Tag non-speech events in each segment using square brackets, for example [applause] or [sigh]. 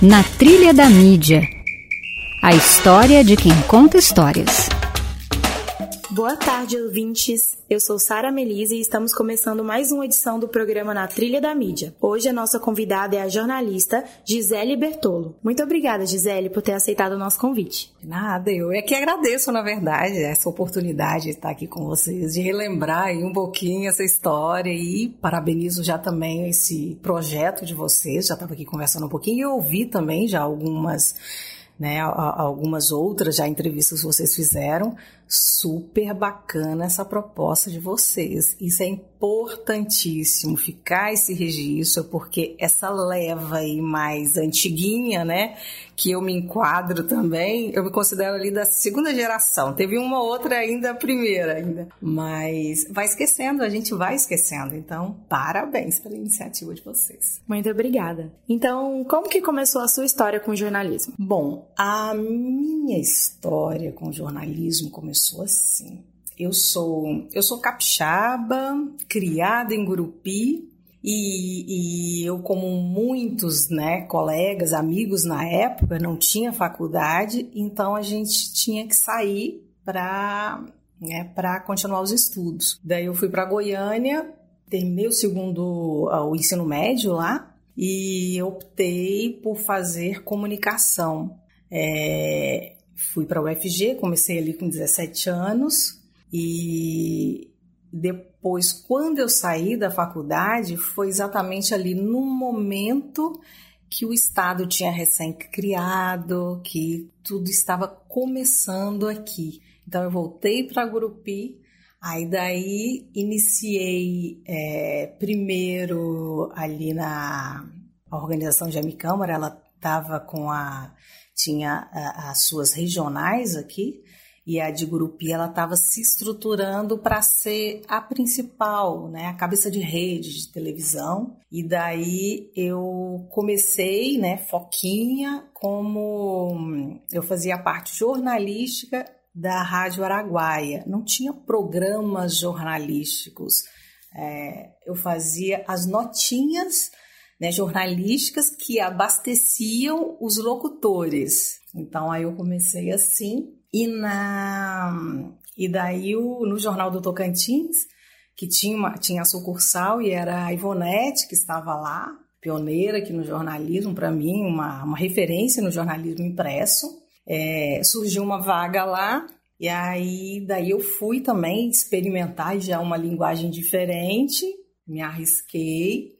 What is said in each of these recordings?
Na Trilha da Mídia. A história de quem conta histórias. Boa tarde, ouvintes. Eu sou Sara Melise e estamos começando mais uma edição do programa Na Trilha da Mídia. Hoje a nossa convidada é a jornalista Gisele Bertolo. Muito obrigada, Gisele, por ter aceitado o nosso convite. Nada, eu é que agradeço, na verdade, essa oportunidade de estar aqui com vocês, de relembrar um pouquinho essa história e parabenizo já também esse projeto de vocês. Já estava aqui conversando um pouquinho e ouvi também já algumas né, algumas outras já entrevistas que vocês fizeram. Super bacana essa proposta de vocês. Isso é importantíssimo, ficar esse registro, porque essa leva aí mais antiguinha, né, que eu me enquadro também, eu me considero ali da segunda geração. Teve uma outra ainda, a primeira ainda. Mas vai esquecendo, a gente vai esquecendo. Então, parabéns pela iniciativa de vocês. Muito obrigada. Então, como que começou a sua história com o jornalismo? Bom, a minha história com o jornalismo começou assim. Eu sou eu sou capixaba, criada em Gurupi, e, e, eu, como muitos né, colegas, amigos na época, não tinha faculdade, então a gente tinha que sair para né, continuar os estudos. Daí eu fui para Goiânia, terminei o segundo o ensino médio lá e optei por fazer comunicação. É, fui para o UFG, comecei ali com 17 anos e depois, quando eu saí da faculdade, foi exatamente ali no momento que o Estado tinha recém-criado, que tudo estava começando aqui. Então, eu voltei para Gurupi, aí daí iniciei é, primeiro ali na organização de Amicâmara, ela estava com a tinha as suas regionais aqui, e a de Gurupi ela estava se estruturando para ser a principal, né, a cabeça de rede de televisão. E daí eu comecei, né, foquinha, como eu fazia parte jornalística da Rádio Araguaia. Não tinha programas jornalísticos. É, eu fazia as notinhas né, jornalísticas que abasteciam os locutores. Então aí eu comecei assim e na e daí o, no jornal do Tocantins que tinha uma, tinha a sucursal e era a Ivonete que estava lá, pioneira aqui no jornalismo para mim, uma, uma referência no jornalismo impresso. É, surgiu uma vaga lá e aí daí eu fui também experimentar já uma linguagem diferente, me arrisquei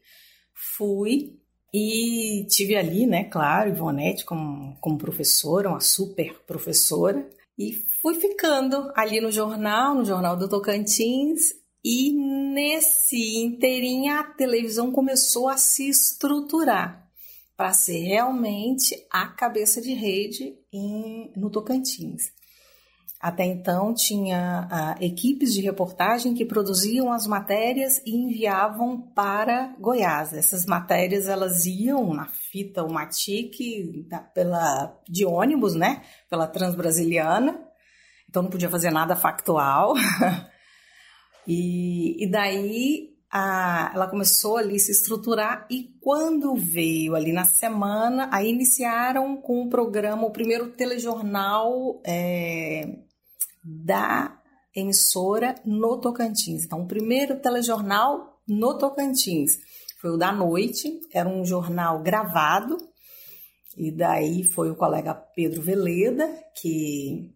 fui e tive ali, né, claro, Ivonete como, como professora, uma super professora, e fui ficando ali no jornal, no Jornal do Tocantins, e nesse inteirinho a televisão começou a se estruturar para ser realmente a cabeça de rede em, no Tocantins. Até então tinha ah, equipes de reportagem que produziam as matérias e enviavam para Goiás. Essas matérias elas iam na fita o Matic pela de ônibus, né? Pela Transbrasiliana. Então não podia fazer nada factual. [laughs] e, e daí a, ela começou ali se estruturar e quando veio ali na semana, aí iniciaram com o programa, o primeiro telejornal é, da emissora no Tocantins. Então, o primeiro telejornal no Tocantins foi o da noite, era um jornal gravado, e daí foi o colega Pedro Veleda, que,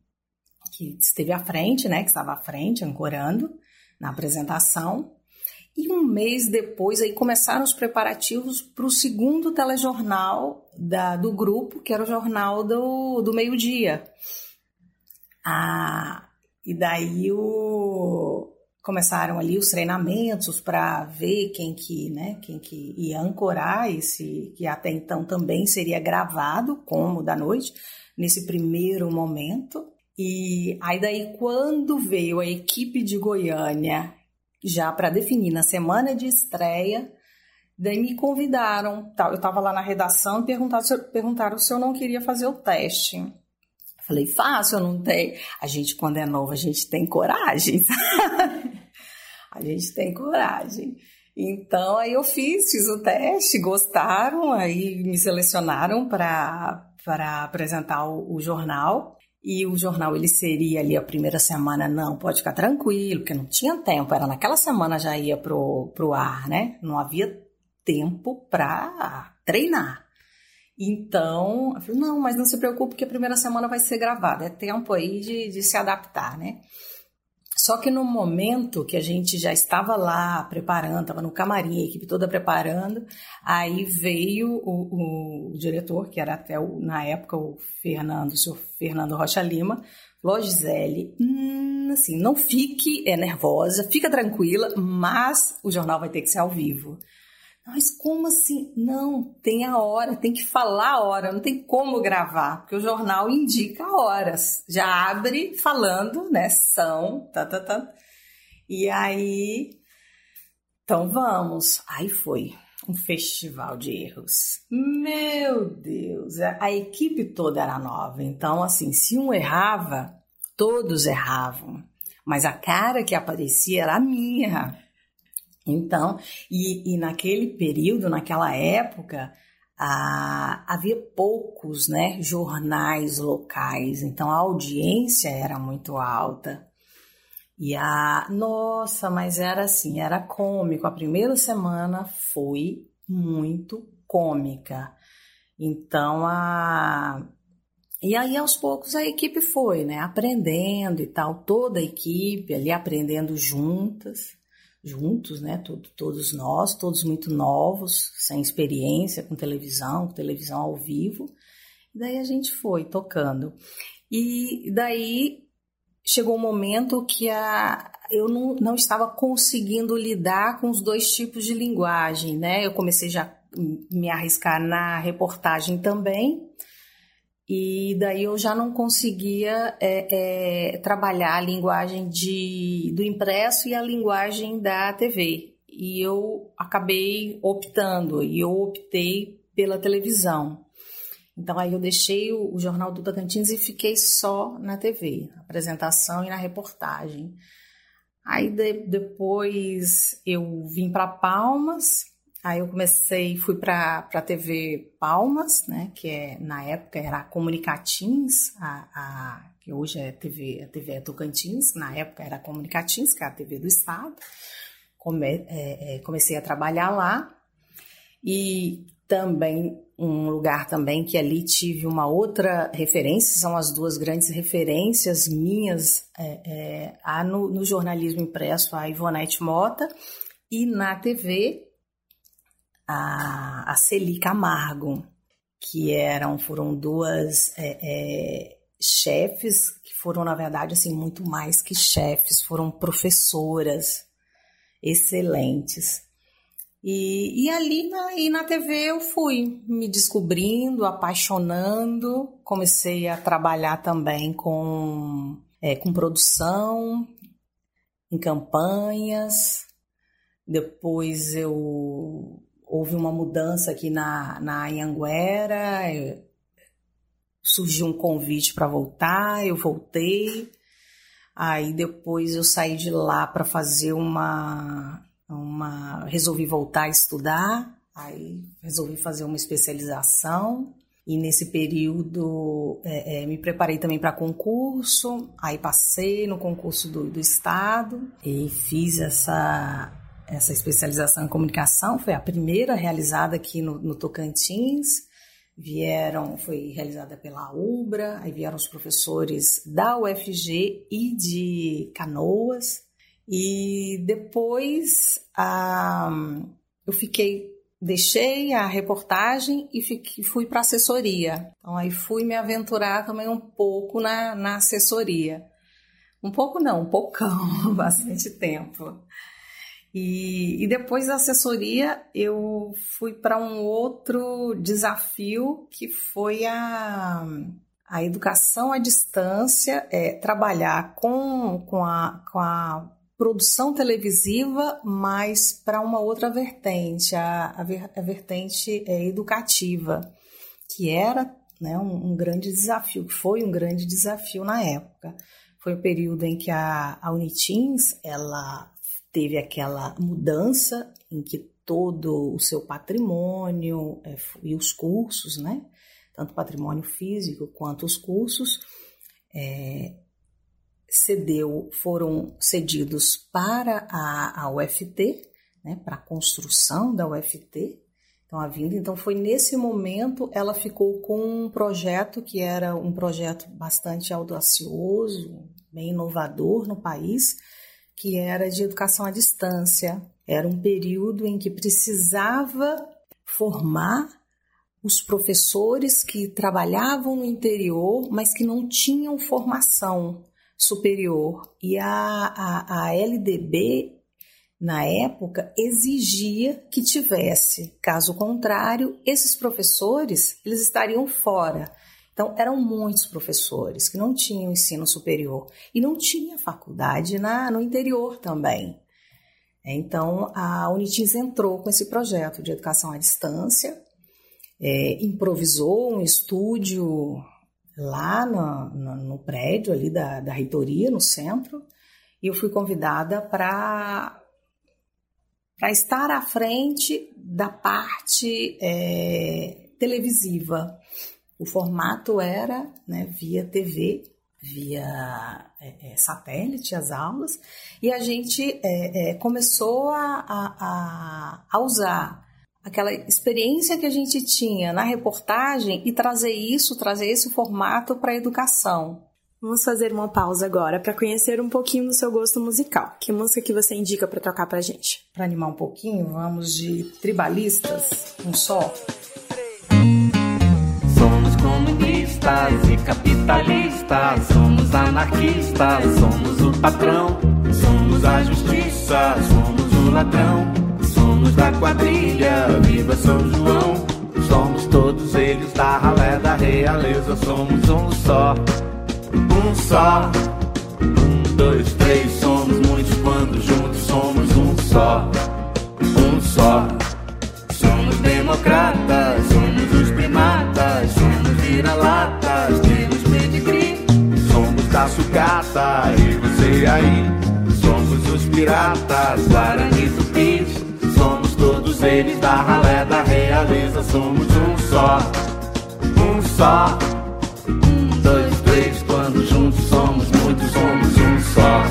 que esteve à frente, né, que estava à frente, ancorando na apresentação. E um mês depois aí começaram os preparativos para o segundo telejornal da, do grupo, que era o jornal do, do meio-dia. Ah, e daí o, começaram ali os treinamentos para ver quem que, né, quem que ia ancorar esse que até então também seria gravado como da noite nesse primeiro momento. E aí daí quando veio a equipe de Goiânia já para definir na semana de estreia, daí me convidaram, eu estava lá na redação e perguntaram, perguntaram se eu não queria fazer o teste. Falei, fácil, não tem. A gente, quando é novo, a gente tem coragem. [laughs] a gente tem coragem. Então aí eu fiz, fiz o teste, gostaram, aí me selecionaram para apresentar o, o jornal. E o jornal ele seria ali a primeira semana, não, pode ficar tranquilo, porque não tinha tempo, era naquela semana já ia pro, pro ar, né? Não havia tempo para treinar. Então, eu falei, não, mas não se preocupe que a primeira semana vai ser gravada, é tempo aí de, de se adaptar, né? Só que no momento que a gente já estava lá preparando, estava no camarim, a equipe toda preparando, aí veio o, o, diretor, que era até o, na época o Fernando, o senhor Fernando Rocha Lima, falou, Gisele, hum, assim, não fique é, nervosa, fica tranquila, mas o jornal vai ter que ser ao vivo. Mas como assim? Não, tem a hora, tem que falar a hora, não tem como gravar, porque o jornal indica horas. Já abre falando, né? São, tá, tá, tá. E aí, então vamos. Aí foi um festival de erros. Meu Deus, a equipe toda era nova. Então, assim, se um errava, todos erravam. Mas a cara que aparecia era a minha. Então, e, e naquele período, naquela época, havia poucos né, jornais locais, então a audiência era muito alta. E a nossa, mas era assim, era cômico. A primeira semana foi muito cômica. Então a e aí aos poucos a equipe foi, né, aprendendo e tal, toda a equipe ali aprendendo juntas juntos, né? Todo, todos nós, todos muito novos, sem experiência com televisão, com televisão ao vivo. E daí a gente foi tocando. E daí chegou um momento que a, eu não, não estava conseguindo lidar com os dois tipos de linguagem, né? Eu comecei já me arriscar na reportagem também, e daí eu já não conseguia é, é, trabalhar a linguagem de, do impresso e a linguagem da TV. E eu acabei optando, e eu optei pela televisão. Então aí eu deixei o, o Jornal do Tocantins e fiquei só na TV, na apresentação e na reportagem. Aí de, depois eu vim para Palmas, Aí eu comecei, fui para a TV Palmas, né, que é, na época era a Comunicatins, a, a, que hoje é TV, a TV é Tocantins, na época era a Comunicatins, que é a TV do Estado. Come, é, é, comecei a trabalhar lá e também um lugar também que ali tive uma outra referência, são as duas grandes referências minhas é, é, no, no jornalismo impresso, a Ivonete Mota, e na TV a, a Celi Camargo, que eram, foram duas é, é, chefes, que foram, na verdade, assim, muito mais que chefes, foram professoras excelentes. E, e ali na, e na TV eu fui me descobrindo, apaixonando, comecei a trabalhar também com, é, com produção, em campanhas. Depois eu houve uma mudança aqui na, na Anhanguera, é, surgiu um convite para voltar, eu voltei. Aí depois eu saí de lá para fazer uma, uma. Resolvi voltar a estudar, aí resolvi fazer uma especialização. E nesse período é, é, me preparei também para concurso, aí passei no concurso do, do Estado e fiz essa, essa especialização em comunicação foi a primeira realizada aqui no, no Tocantins. Vieram, foi realizada pela UBRA, aí vieram os professores da UFG e de Canoas. E depois eu fiquei, deixei a reportagem e fiquei, fui para assessoria. Então aí fui me aventurar também um pouco na, na assessoria. Um pouco não, um poucão, [laughs] bastante tempo. E, e depois da assessoria, eu fui para um outro desafio que foi a, a educação à distância, é, trabalhar com, com, a, com a produção televisiva, mas para uma outra vertente, a, a, ver, a vertente é, educativa, que era né, um, um, grande desafio, que foi um grande desafio na época. Foi o período em que a, a Unitins ela teve aquela mudança em que todo o seu patrimônio é, e os cursos, né? Tanto patrimônio físico quanto os cursos é, cedeu, foram cedidos para a, a UFT, né? Para a construção da UFT. Então a vinda, então foi nesse momento ela ficou com um projeto que era um projeto bastante audacioso, bem inovador no país, que era de educação à distância. Era um período em que precisava formar os professores que trabalhavam no interior, mas que não tinham formação superior. E a, a, a LDB, na época, exigia que tivesse. Caso contrário, esses professores eles estariam fora. Então, eram muitos professores que não tinham ensino superior e não tinha faculdade na, no interior também. Então, a Unitins entrou com esse projeto de educação à distância, é, improvisou um estúdio lá no, no, no prédio ali da, da reitoria, no centro, e eu fui convidada para para estar à frente da parte é, televisiva. O formato era né, via TV, via é, é, satélite as aulas, e a gente é, é, começou a, a, a usar aquela experiência que a gente tinha na reportagem e trazer isso, trazer esse formato para a educação. Vamos fazer uma pausa agora para conhecer um pouquinho do seu gosto musical. Que música que você indica para tocar para gente? Para animar um pouquinho, vamos de Tribalistas, um só comunistas e capitalistas, somos anarquistas, somos o patrão, somos a justiça, somos o ladrão, somos da quadrilha, viva São João, somos todos eles da ralé da realeza, somos um só, um só, aí. Somos os piratas, Guarani Tupis. Somos todos eles da ralé da realeza. Somos um só, um só. Um, dois, três, quando juntos somos muitos, somos um só.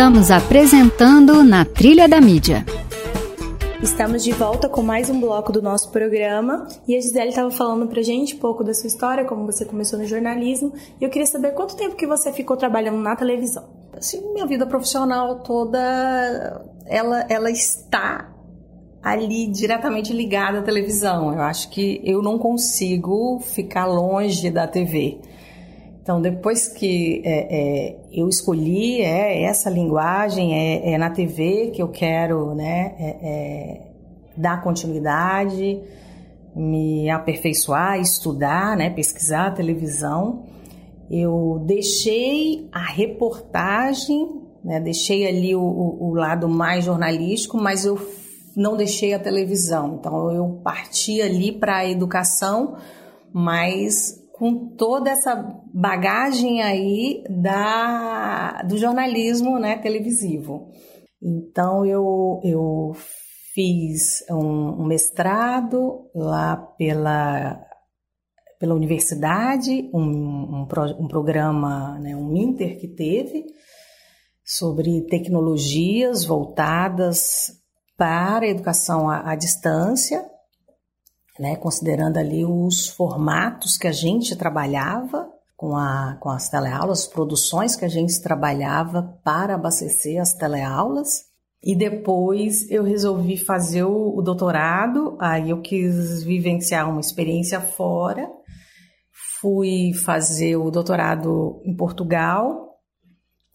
Estamos apresentando na Trilha da Mídia. Estamos de volta com mais um bloco do nosso programa e a Gisele estava falando pra gente um pouco da sua história, como você começou no jornalismo, e eu queria saber quanto tempo que você ficou trabalhando na televisão. Assim, minha vida profissional toda, ela, ela está ali diretamente ligada à televisão. Eu acho que eu não consigo ficar longe da TV. Então, depois que é, é, eu escolhi é, essa linguagem, é, é, na TV que eu quero né, é, é, dar continuidade, me aperfeiçoar, estudar, né, pesquisar a televisão, eu deixei a reportagem, né, deixei ali o, o, o lado mais jornalístico, mas eu não deixei a televisão. Então, eu parti ali para a educação, mas com toda essa bagagem aí da, do jornalismo né, televisivo. Então eu, eu fiz um, um mestrado lá pela, pela universidade, um, um, um programa, né, um Inter que teve, sobre tecnologias voltadas para a educação à, à distância né, considerando ali os formatos que a gente trabalhava com, a, com as teleaulas, produções que a gente trabalhava para abastecer as teleaulas. E depois eu resolvi fazer o, o doutorado, aí eu quis vivenciar uma experiência fora. Fui fazer o doutorado em Portugal,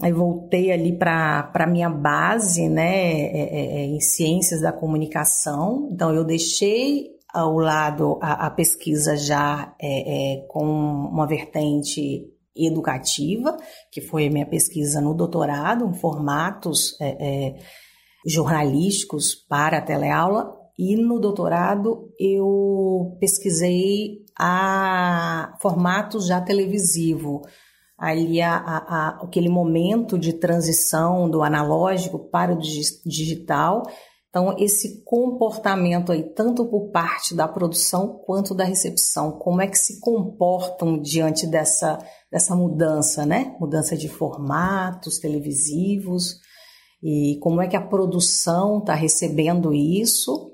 Aí voltei ali para a minha base, né, é, é, é, em ciências da comunicação. Então eu deixei ao lado a, a pesquisa já é, é, com uma vertente educativa, que foi a minha pesquisa no doutorado, em formatos é, é, jornalísticos para a teleaula, e no doutorado eu pesquisei a formatos já televisivo, ali a, a, a, aquele momento de transição do analógico para o digital então, esse comportamento aí, tanto por parte da produção quanto da recepção, como é que se comportam diante dessa, dessa mudança, né? Mudança de formatos televisivos e como é que a produção está recebendo isso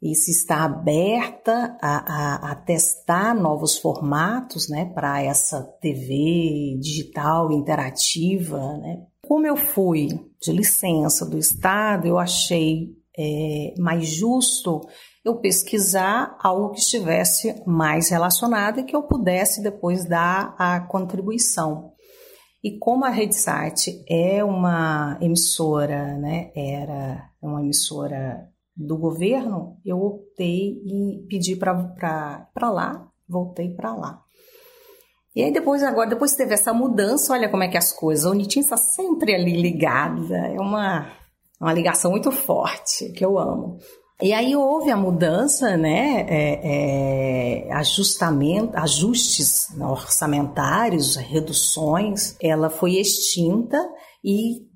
e se está aberta a, a, a testar novos formatos, né, para essa TV digital interativa, né? Como eu fui de licença do Estado, eu achei é, mais justo eu pesquisar algo que estivesse mais relacionado e que eu pudesse depois dar a contribuição. E como a RedeSat é uma emissora, né, era uma emissora do governo, eu optei e pedi para lá, voltei para lá. E aí depois, agora, depois teve essa mudança, olha como é que as coisas, a Unitim está sempre ali ligada, é uma uma ligação muito forte, que eu amo. E aí houve a mudança, né, é, é, ajustamento, ajustes orçamentários, reduções, ela foi extinta e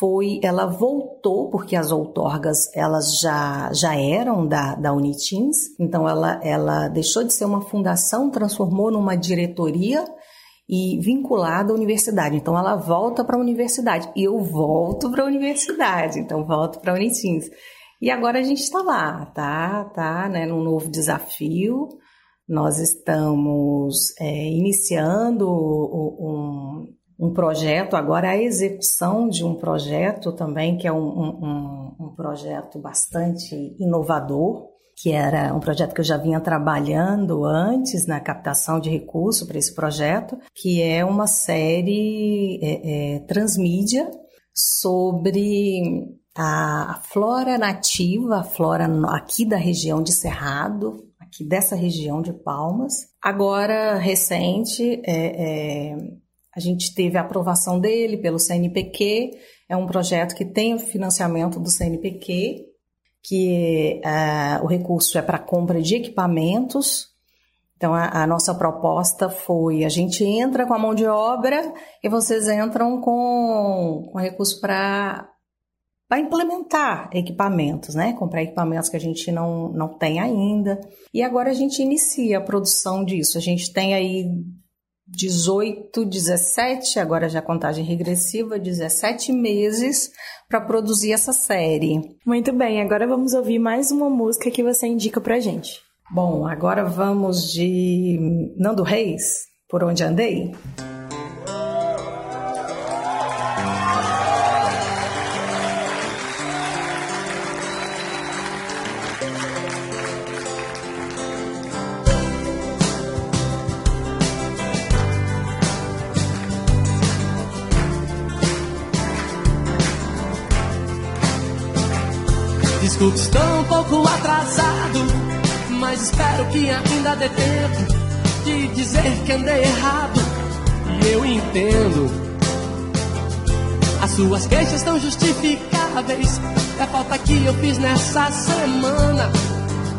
foi, ela voltou, porque as outorgas elas já, já eram da, da Unitins, então ela, ela deixou de ser uma fundação, transformou numa diretoria e vinculada à universidade. Então ela volta para a universidade e eu volto para a universidade, então volto para a Unitins. E agora a gente está lá, tá, tá, né, num novo desafio. Nós estamos é, iniciando um, um projeto, agora a execução de um projeto também, que é um, um, um projeto bastante inovador, que era um projeto que eu já vinha trabalhando antes na captação de recursos para esse projeto, que é uma série é, é, transmídia sobre a flora nativa, a flora aqui da região de Cerrado, aqui dessa região de Palmas. Agora, recente, é, é, a gente teve a aprovação dele pelo CNPq, é um projeto que tem o financiamento do CNPq que uh, o recurso é para compra de equipamentos. Então, a, a, nossa proposta foi: a gente entra com a mão de obra e vocês entram com, com recurso para para implementar equipamentos, né? Comprar equipamentos que a gente não, não tem ainda. E agora a gente inicia a produção disso. A gente tem aí 18, 17, agora já contagem regressiva, 17 meses para produzir essa série. Muito bem, agora vamos ouvir mais uma música que você indica pra gente. Bom, agora vamos de Nando Reis, Por Onde Andei. Estou um pouco atrasado, mas espero que ainda dê tempo de dizer que andei errado. E eu entendo. As suas queixas estão justificáveis. É falta que eu fiz nessa semana.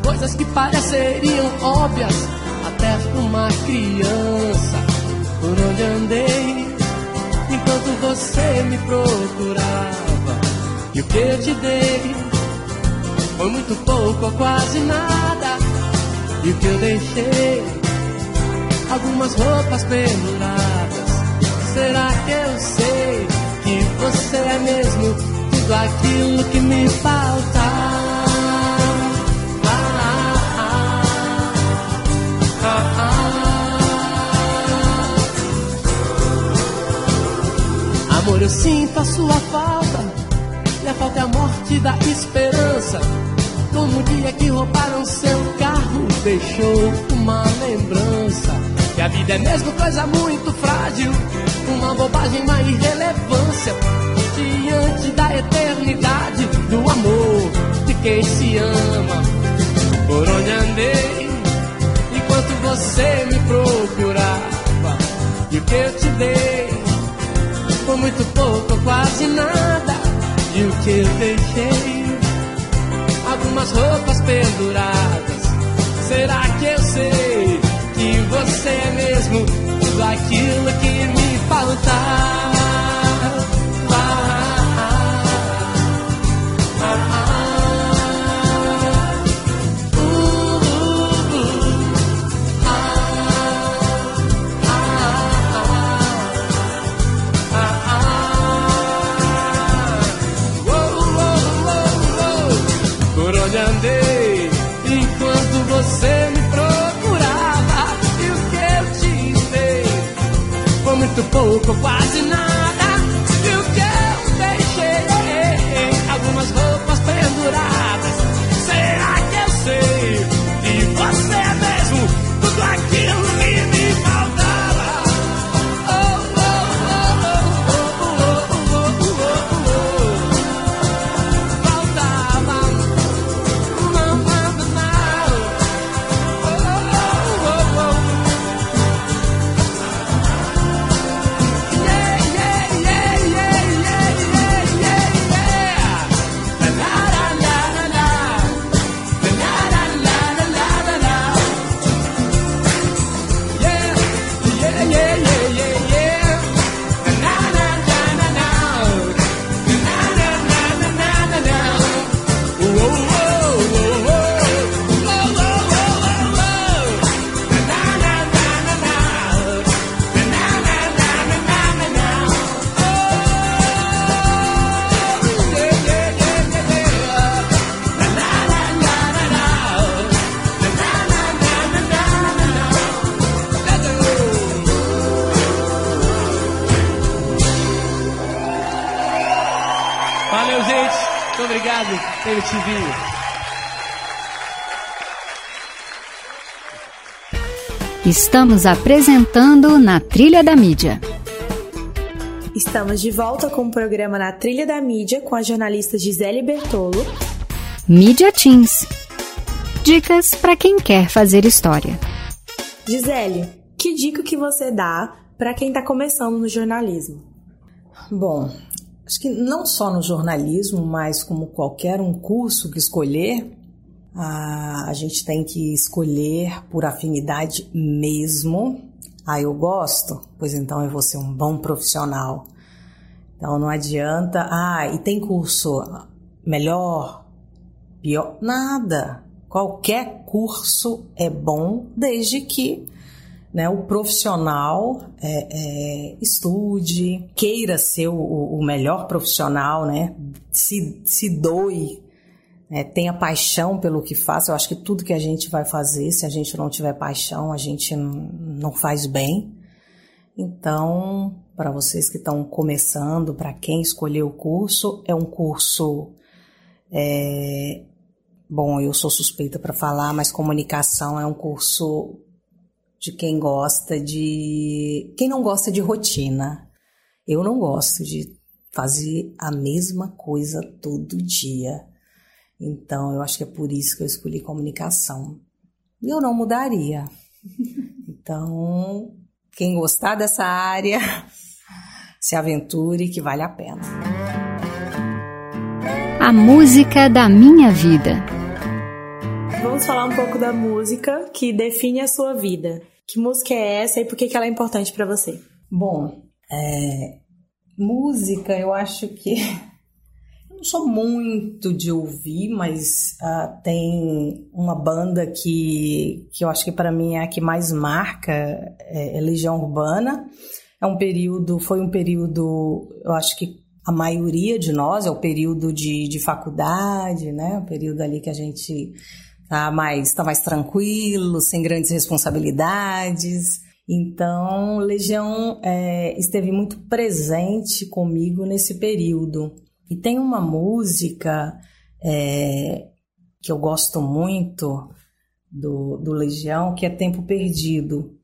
Coisas que pareceriam óbvias até uma criança. Por onde andei enquanto você me procurava. E o que eu te dei foi muito pouco ou quase nada. E o que eu deixei? Algumas roupas penduradas. Será que eu sei que você é mesmo tudo aquilo que me falta? Amor, eu sinto a sua falta. Falta é a morte da esperança. Como o dia que roubaram seu carro, deixou uma lembrança. Que a vida é mesmo coisa muito frágil, uma bobagem, uma irrelevância. Diante da eternidade do amor de quem se ama. Por onde andei, enquanto você me procurava. E o que eu te dei, foi muito pouco, quase nada. E o que eu deixei algumas roupas penduradas. Será que eu sei que você é mesmo tudo aquilo que me faltava? tô quase nada. Estamos apresentando na Trilha da Mídia. Estamos de volta com o programa Na Trilha da Mídia com a jornalista Gisele Bertolo. Mídia Teams. Dicas para quem quer fazer história. Gisele, que dica que você dá para quem está começando no jornalismo? Bom, acho que não só no jornalismo, mas como qualquer um curso que escolher, a, a gente tem que escolher por afinidade mesmo. Ah, eu gosto? Pois então eu vou ser um bom profissional. Então não adianta, ah, e tem curso melhor, pior, nada. Qualquer curso é bom desde que né, o profissional é, é, estude, queira ser o, o, melhor profissional, né, se, se doe, né, tenha paixão pelo que faz. Eu acho que tudo que a gente vai fazer, se a gente não tiver paixão, a gente não faz bem. Então, para vocês que estão começando, para quem escolheu o curso, é um curso. É, bom, eu sou suspeita para falar, mas comunicação é um curso de quem gosta de. Quem não gosta de rotina. Eu não gosto de fazer a mesma coisa todo dia. Então, eu acho que é por isso que eu escolhi comunicação. E eu não mudaria. [laughs] Então, quem gostar dessa área, [laughs] se aventure que vale a pena. A música da minha vida. Vamos falar um pouco da música que define a sua vida. Que música é essa e por que, ela é importante para você? Bom, é, música eu acho que [laughs] não sou muito de ouvir, mas uh, tem uma banda que, que eu acho que para mim é a que mais marca, é, é Legião Urbana. É um período, foi um período, eu acho que a maioria de nós é o período de, de faculdade, né? O período ali que a gente tá mais, tá mais tranquilo, sem grandes responsabilidades. Então, Legião é, esteve muito presente comigo nesse período. E tem uma música é, que eu gosto muito do, do, Legião, que é Tempo Perdido,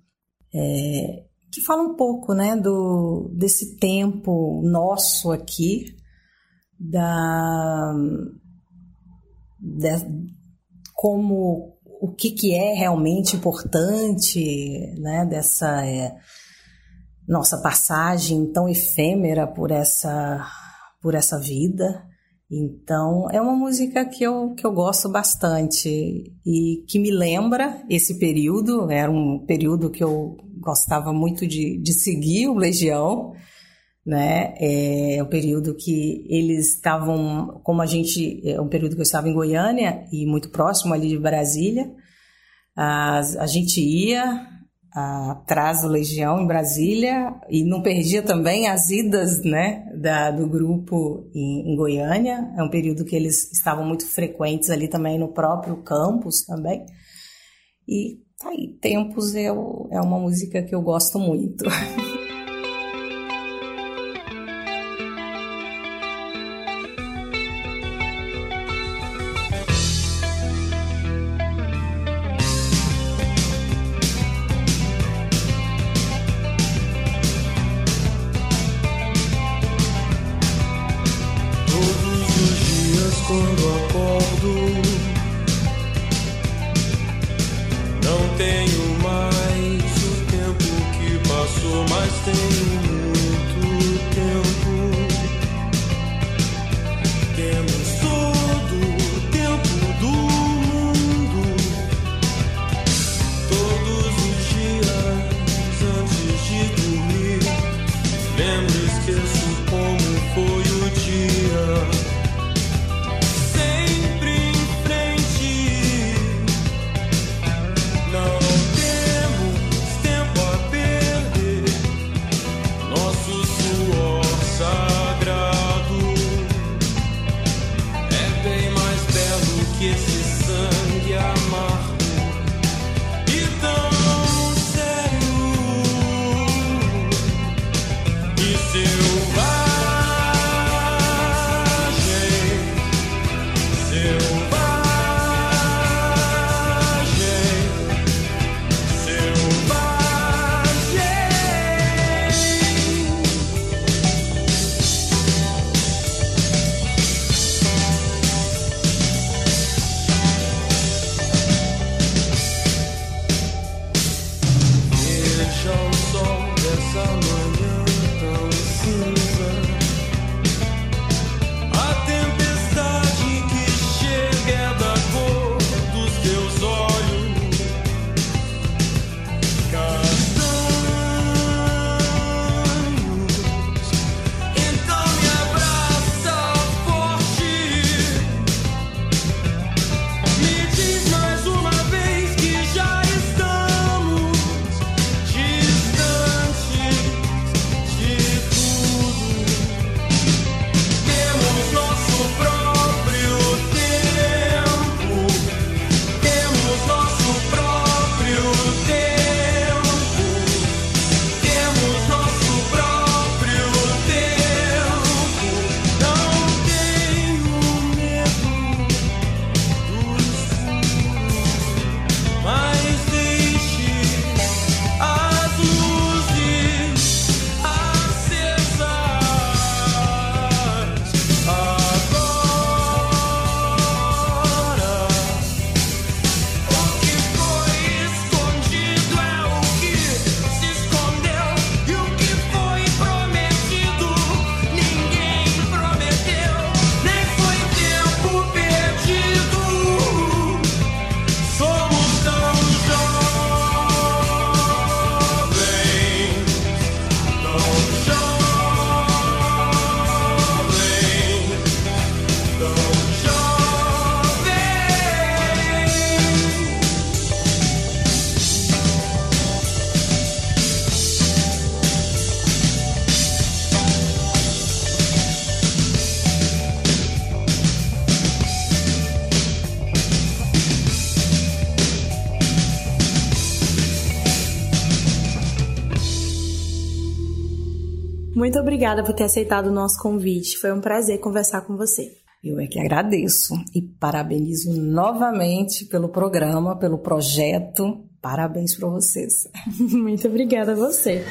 é, que fala um pouco né, do, desse tempo nosso aqui, da, de, como o que, que é realmente importante né, dessa é, nossa passagem tão efêmera por essa, por essa vida. Então, é uma música que eu, que eu gosto bastante e que me lembra esse período. Era um período que eu gostava muito de, de seguir o Legião né? É um período que eles estavam, como a gente, é um período que eu estava em Goiânia e muito próximo ali de Brasília. A, a gente ia atrás do Legião em Brasília e não perdia também as idas, né, da, do grupo em, em Goiânia. É um período que eles estavam muito frequentes ali também no próprio campus também. E tá aí, Tempos é, é uma música que eu gosto muito. [laughs] Muito obrigada por ter aceitado o nosso convite. Foi um prazer conversar com você. Eu é que agradeço e parabenizo novamente pelo programa, pelo projeto. Parabéns para vocês. [laughs] Muito obrigada a você.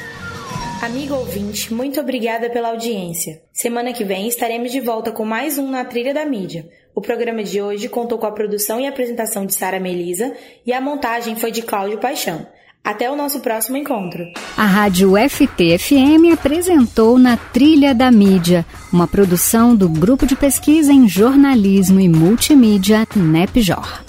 Amigo ouvinte, muito obrigada pela audiência. Semana que vem estaremos de volta com mais um Na Trilha da Mídia. O programa de hoje contou com a produção e apresentação de Sara Melisa e a montagem foi de Cláudio Paixão. Até o nosso próximo encontro. A Rádio FTFM apresentou Na Trilha da Mídia, uma produção do Grupo de Pesquisa em Jornalismo e Multimídia NEPJOR.